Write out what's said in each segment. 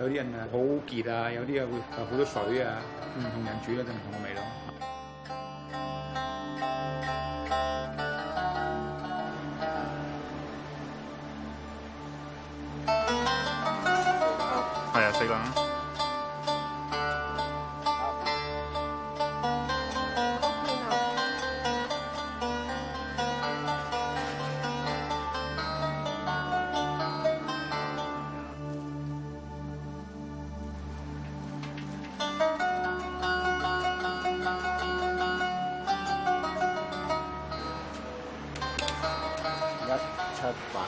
有啲人啊，好結啊，有啲啊會有好多水啊，唔同人煮咧，就唔同味咯。一七八，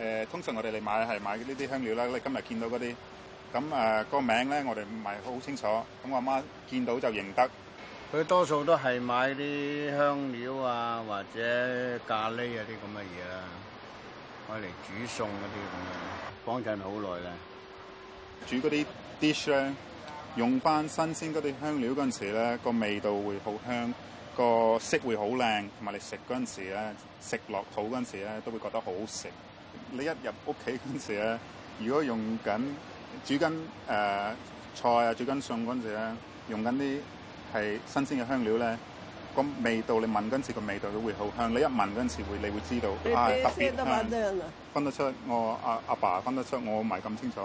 誒，通常我哋嚟買係買呢啲香料啦。你今日見到嗰啲，咁啊個名咧，我哋唔係好清楚。咁阿媽見到就認得。佢多數都係買啲香料啊，或者咖喱啊啲咁嘅嘢啦，嚟煮餸嗰啲咁嘅。放陣好耐啦，煮嗰啲 dish 咧，用翻新鮮嗰啲香料嗰陣時咧，個味道會好香。個色會好靚，同埋你食嗰陣時咧，食落肚嗰陣時咧，都會覺得好食。你一入屋企嗰陣時咧，如果用緊煮緊誒菜啊，煮緊餸嗰陣時咧，用緊啲係新鮮嘅香料咧，個味道你聞嗰陣時個味道都會好香。你一聞嗰陣時會，你會知道係特別分得出。我阿阿爸分得出，我唔係咁清楚。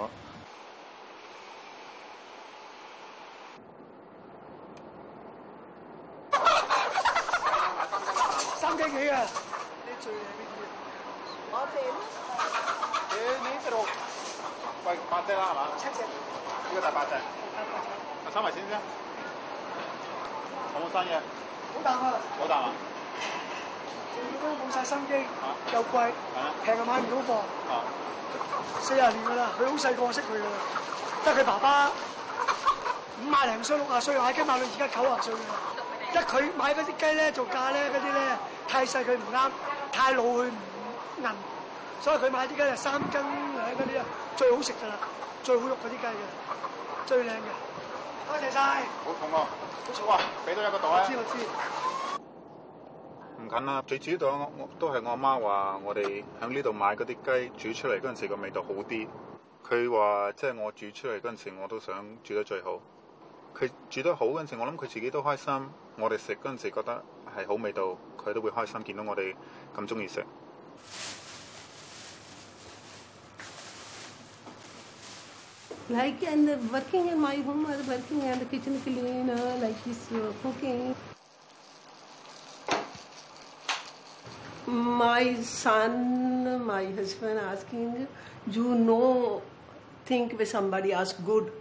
又貴，平日買唔到貨。四十年噶啦，佢好細個識佢噶啦，得佢爸爸五廿零歲、六廿歲買雞買到而家九廿歲啦。得佢買嗰啲雞咧，做價咧嗰啲咧太細佢唔啱，太老佢唔銀，所以佢買啲雞就三斤兩嗰啲啊，最好食噶啦，最好肉嗰啲雞嘅，最靚嘅。多謝晒！好痛啊！好錯啊，俾多一個袋啊。知我知。緊啦，最主要都係我阿媽話，我哋喺呢度買嗰啲雞煮出嚟嗰陣時個味道好啲。佢話即係我煮出嚟嗰陣時，我都想煮得最好。佢煮得好嗰陣時，我諗佢自己都開心。我哋食嗰陣時覺得係好味道，佢都會開心。見到我哋咁中意食。my son, my husband asking, you know, think with somebody ask good.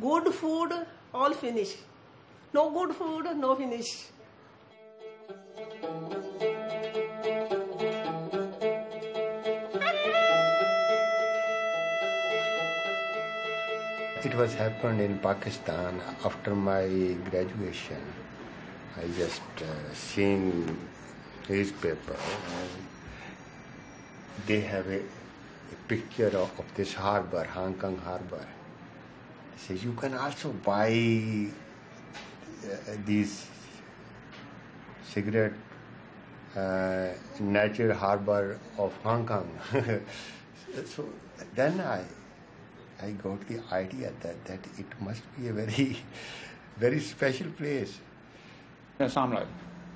Good food, all finish. No good food, no finish. It was happened in Pakistan after my graduation. I just uh, seeing newspaper, they have a, a picture of, of, this harbor, Hong Kong harbor. Says you can also buy uh, these cigarette uh, natural harbor of Hong Kong. so then I, I got the idea that, that it must be a very, very special place. 三樓。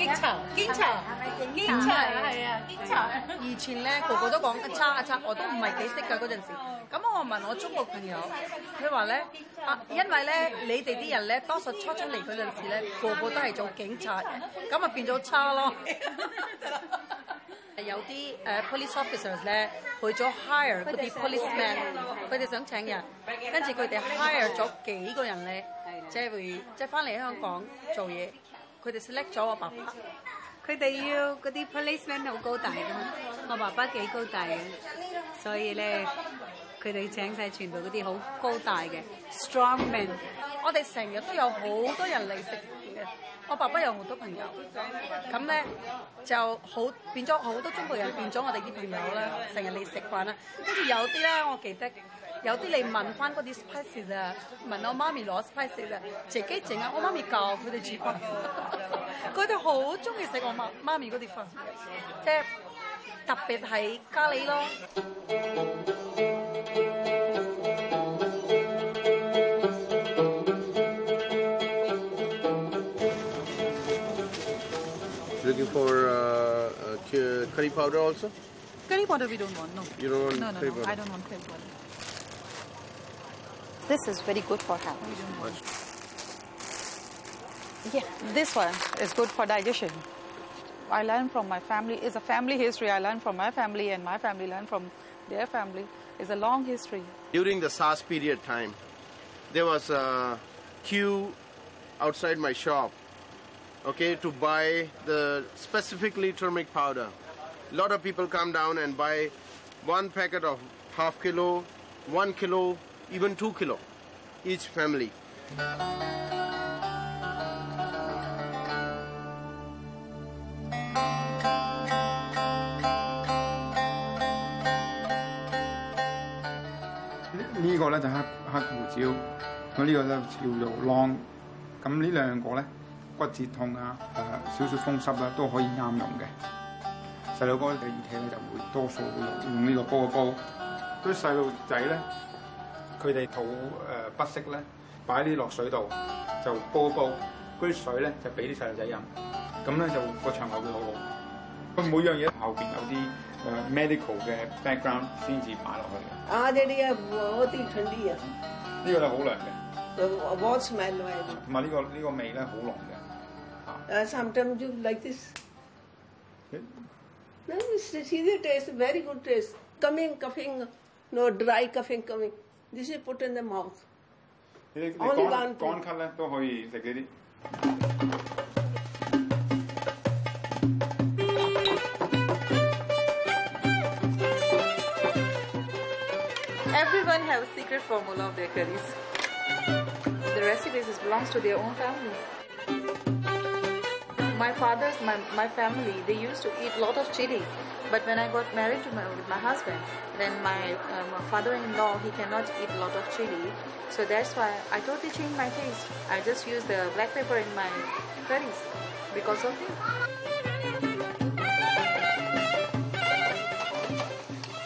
警察，警察，系咪？警啊，系啊，以前咧，個個都講差啊差，我都唔係幾識㗎嗰陣時。咁我問我中國朋友，佢話咧啊，因為咧你哋啲人咧，多數初出嚟嗰陣時咧，個個都係做警察，咁啊變咗差咯。有啲誒 police officers 呢去咗 hire 嗰啲 policeman，佢哋想請人，跟住佢哋 hire 咗幾個人咧，即係會即係翻嚟香港做嘢。佢哋 select 咗我爸爸，佢哋要嗰啲 police man 好高大嘅，我爸爸幾高大嘅，所以咧佢哋請晒全部嗰啲好高大嘅 strong man。我哋成日都有好多人嚟食嘅，我爸爸有好多朋友，咁咧就好變咗好多中國人變咗我哋啲朋友啦，成日嚟食飯啦，跟住有啲咧，我記得。有啲你問翻嗰啲 s p i c e s 啊，問我媽咪攞 s p i c e s 啊，自己整啊！我媽咪教佢哋煮飯，佢哋好中意食我媽媽咪嗰啲飯，即係特別係咖喱咯。Looking for curry powder also? Curry powder we don't want. No, no, no. I don't want curry powder. This is very good for health. Yeah, this one is good for digestion. I learned from my family. It's a family history. I learned from my family, and my family learned from their family. It's a long history. During the SARS period time, there was a queue outside my shop, okay, to buy the specifically turmeric powder. A lot of people come down and buy one packet of half kilo, one kilo, even two kilo, each family. 呢呢个咧就黑黑胡椒，咁呢个咧要用 long。咁呢两个咧，骨折痛啊，诶，少少风湿啦，都可以啱用嘅。细路哥嘅耳听咧就会多数会用呢个高嘅高。嗰啲细路仔咧。佢哋肚誒不適咧，擺啲落水度就煲煲，嗰啲水咧就俾啲細路仔飲，咁咧就個腸口會好好。咁每樣嘢後邊有啲誒 medical 嘅 background 先至擺落去嘅。啊，呢啲啊，我啲蠢啲啊。呢個係好涼嘅。what s m l i e 同埋呢個呢個味咧好濃嘅。a sometimes you like this. No, this is s t s very good taste. c o m i n g coughing, no dry coughing coming. This is put in the mouth. Only one कौन Everyone have a secret formula of their curries. The recipes belongs to their own families my father's, my, my family, they used to eat a lot of chili. But when I got married to my, with my husband, then my, uh, um, my father-in-law, he cannot eat a lot of chili. So that's why I totally changed my taste. I just use the black pepper in my curries because of him.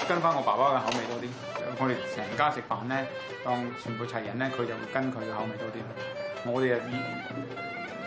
跟翻我爸爸嘅口味多啲，我哋成家食飯咧，當全部齊人咧，佢就會跟佢嘅口味多啲。我哋啊〜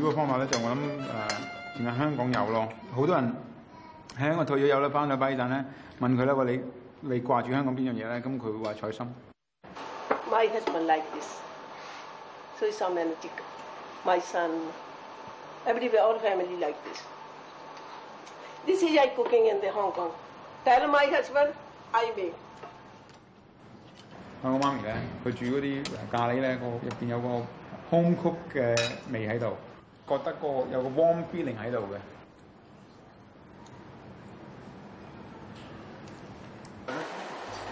煮嘅方法咧，就我諗誒，而家香港有咯，好多人喺我退咗休咧，翻咗返嚟陣咧，問佢咧話你你掛住香港邊樣嘢咧？咁佢會話菜心。My husband like this, so some e n e r g My son, every member family like this. This is l I k e cooking in the Hong Kong. Tell my husband I make. 香港媽咪咧，佢煮嗰啲咖喱咧，個入邊有個 home cook 嘅味喺度。覺得個有個 warm feeling 喺度嘅。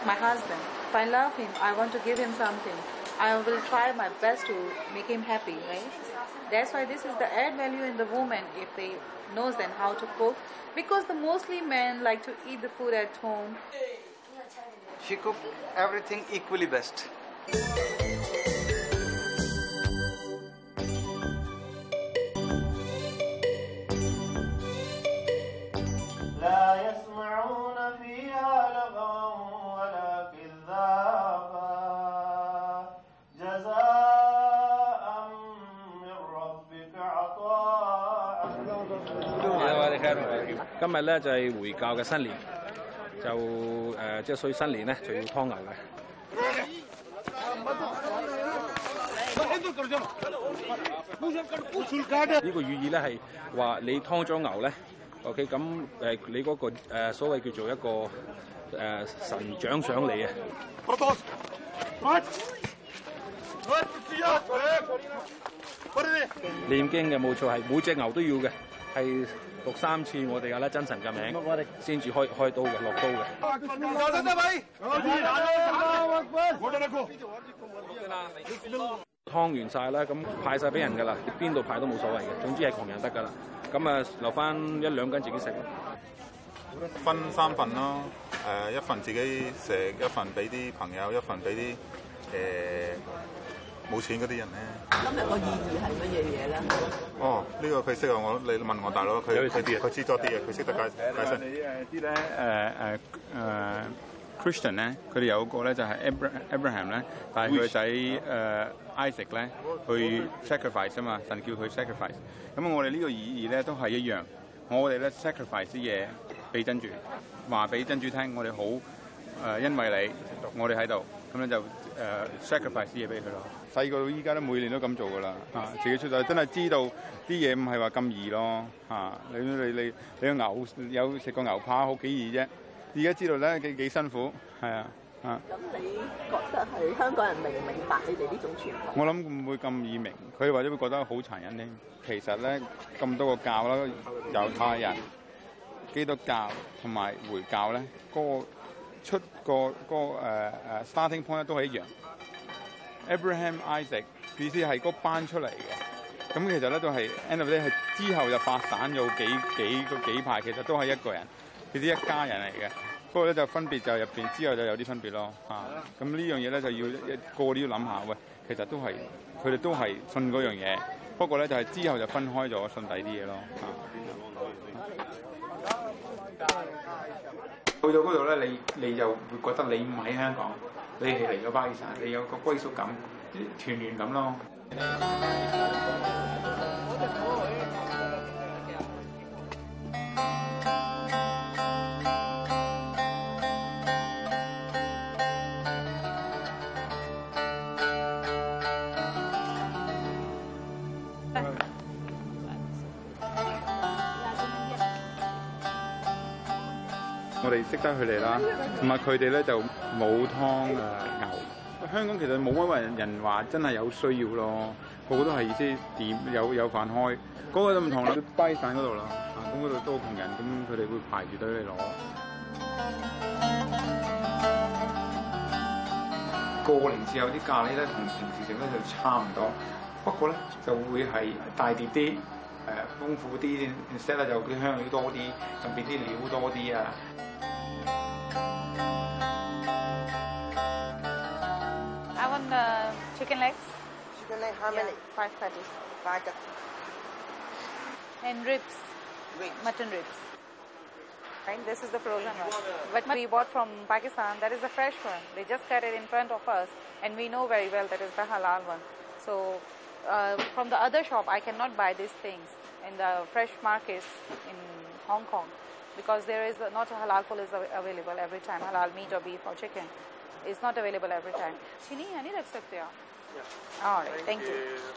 My husband, if I love him, I want to give him something. I will try my best to make him happy, right? That's why this is the added value in the woman if they knows then how to cook, because the mostly men like to eat the food at home. She cook everything equally best. 今日咧就係回教嘅新年，就誒即係所以新年咧就要劏牛嘅。呢個語意咧係話你劏咗牛咧，OK？咁誒你嗰個所謂叫做一個誒神獎賞你啊！念經嘅冇錯，係每隻牛都要嘅，係。读三次我哋嘅咧真神嘅名，我哋先至開开刀嘅落刀嘅。汤完晒啦，咁派晒俾人噶啦，边度派都冇所谓嘅，总之系窮人得噶啦。咁啊，留翻一两斤自己食，分三份咯。誒，一份自己食，一份俾啲朋友，一份俾啲誒。冇錢嗰啲人咧，今日個意義係乜嘢嘢咧？哦，呢個佢識啊！我你問我大佬，佢佢啲嘢，佢知多啲嘢，佢識得介介紹。啲咧誒誒誒，Christian 咧，佢哋有個咧就係 Abraham 咧，但係佢使誒 Isaac 咧去 sacrifice 啊嘛，神叫佢 sacrifice。咁我哋呢個意義咧都係一樣，我哋咧 sacrifice 啲嘢俾真主，話俾真主聽，我哋好誒，因為你，我哋喺度。咁咧就誒 sacrifice 啲嘢俾佢咯。細個到依家都每年都咁做噶啦。啊，自己出世真係知道啲嘢唔係話咁易咯。嚇，你你你你個牛有食過牛扒好幾易啫。而家知道咧幾幾辛苦，係啊，啊。咁你覺得係香港人明唔明白你哋呢種傳統？我諗唔會咁易明，佢或者會覺得好殘忍呢。其實咧咁多個教啦，猶太人、基督教同埋回教咧，嗰個。出個個誒誒 starting point 咧都係一樣，Abraham Isaac 意思係嗰班出嚟嘅，咁其實咧都係 end 咧係之後就巴散有幾幾個幾派其實都係一個人，佢啲一家人嚟嘅，不過咧就分別就入邊之後就有啲分別咯，啊，咁呢樣嘢咧就要一個都要諗下，喂，其實都係佢哋都係信嗰樣嘢，不過咧就係之後就分開咗信第啲嘢咯，啊。去到嗰度咧，你你就會覺得你唔喺香港，你係嚟咗巴基斯坦，你有個歸屬感、團圓感咯。我哋識得佢哋啦，同埋佢哋咧就冇湯啊牛。香港其實冇乜人人話真係有需要咯，個個都係意思點有有飯開。嗰個就唔同啦，巴塞嗰度啦，啊咁嗰度多窮人，咁佢哋會排住隊嚟攞。過年之後啲咖喱咧，同平時食咧就差唔多，不過咧就會係大碟啲，誒豐富啲，set 咧就啲香料多啲，就別啲料多啲啊。I want the chicken legs. Chicken legs, how yeah. many? 530. thirty. Five. And ribs. Ribs. Mutton ribs. Right? This is the frozen one. But we bought from Pakistan, that is the fresh one. They just cut it in front of us, and we know very well that is the halal one. So uh, from the other shop, I cannot buy these things in the fresh markets in Hong Kong because there is not halal pool is available every time halal meat or beef or chicken is not available every time chini any recipe yeah all right thank, thank you, you.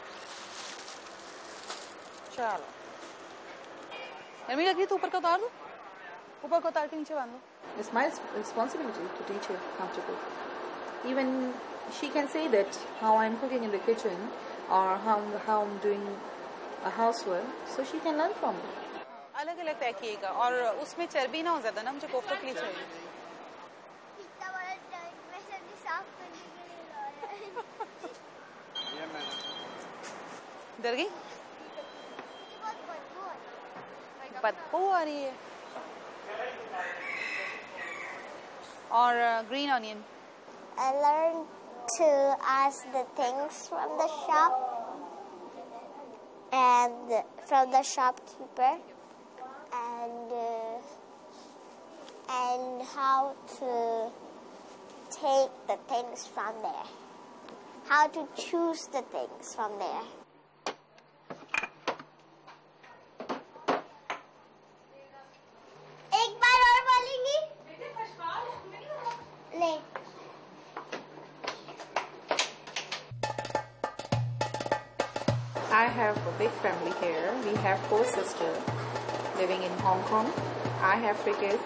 chalo let me get you to upar ka utar do upar it's my responsibility to teach her how to cook even she can say that how i'm cooking in the kitchen or how how i'm doing a housework so she can learn from me अलग अलग pack किएगा और उसमें चर्बी ना हो ज्यादा ना मुझे कोफ्तों के लिए चाहिए डर गई बदबू आ रही है और green onion I learned to ask the things from the shop and from the shopkeeper. and how to take the things from there, how to choose the things from there. I have a big family here. We have four sisters living in Hong Kong. I have three kids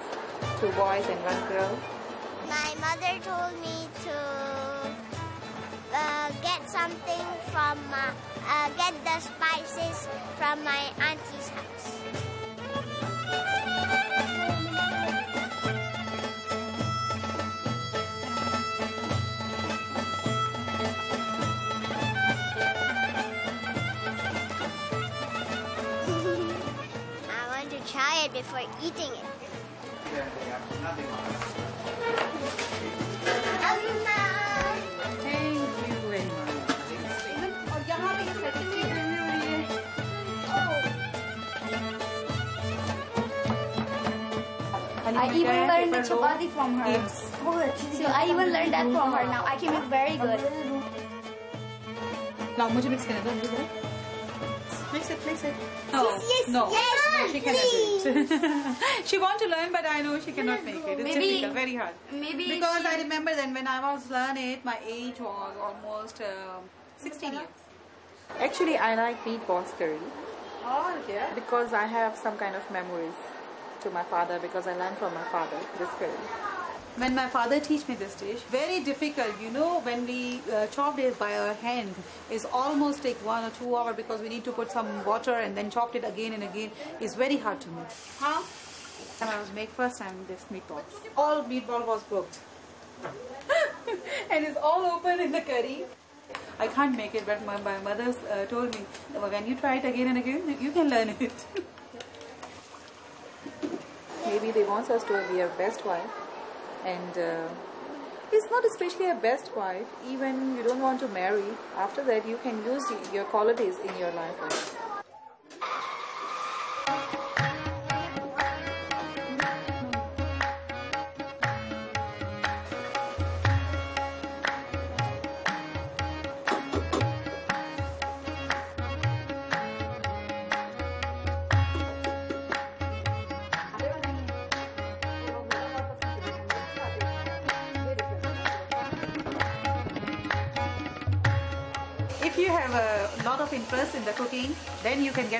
two boys and one girl? My mother told me to uh, get something from, uh, get the spices from my auntie's house. I want to try it before eating it. I even learned the chapati from her. So I even learned that from her now. I can make very good. Now, मुझे mix करने दो. No, yes, yes, no, yes, no, she cannot please. do it. she wants to learn, but I know she cannot make it. It's maybe, difficult, very hard. Maybe because I remember then when I was learning my age was almost um, 16 years. Actually, I like meatballs curry. Oh, yeah. Because I have some kind of memories to my father because I learned from my father this curry when my father teach me this dish very difficult you know when we uh, chopped it by our hand is almost take one or two hour because we need to put some water and then chopped it again and again is very hard to make huh and i was make first time this meatball all meatball was cooked and it's all open in the curry I can't make it, but my, my mother uh, told me, when you try it again and again, you can learn it. Maybe they want us to be our best wife and uh, not especially a best wife even you don't want to marry after that you can use your qualities in your life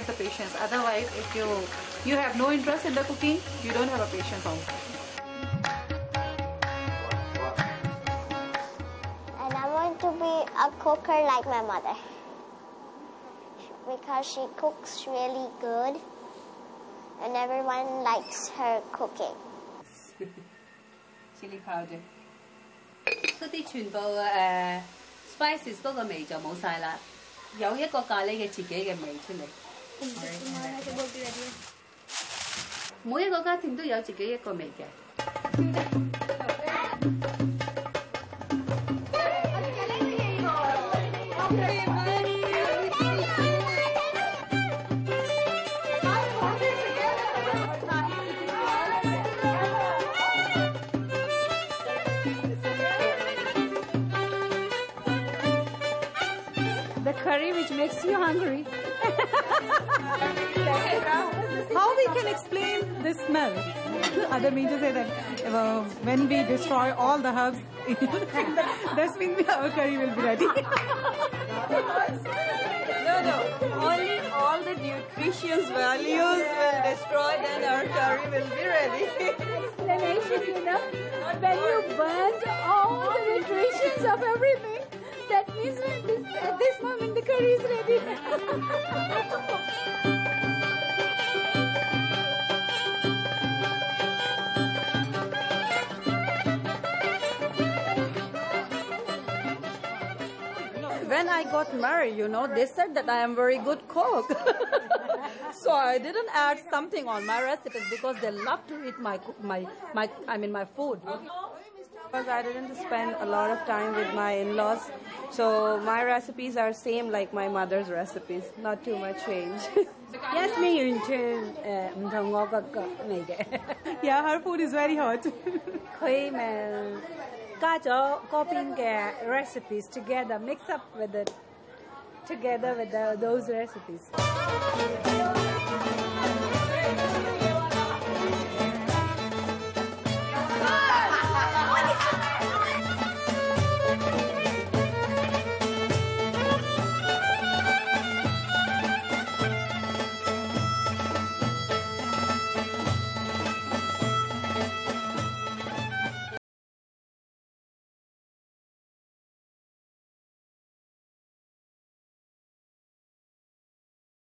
the patience otherwise if you you have no interest in the cooking you don't have a patience also and i want to be a cooker like my mother because she cooks really good and everyone likes her cooking chili powder 嗰啲全部誒 uh, spices 嗰個味就冇晒啦，有一個咖喱嘅自己嘅味出嚟。the curry which makes you hungry. How we can explain this smell? Other to say that uh, when we destroy all the herbs, that means our curry will be ready. no, no. Only all the nutritious values will destroy, then our curry will be ready. Explanation, you know. When you burn all the nutritions of everything, that means this, at this moment the curry is ready. when I got married, you know, they said that I am very good cook. so I didn't add something on my recipes because they love to eat my my my I mean my food. Because I didn't spend a lot of time with my in-laws, so my recipes are same like my mother's recipes, not too much change. Yes, Yasmin uh, Yeah, her food is very hot. 佢咪加咗嗰邊嘅 recipes together, mix up with it together with the, those recipes.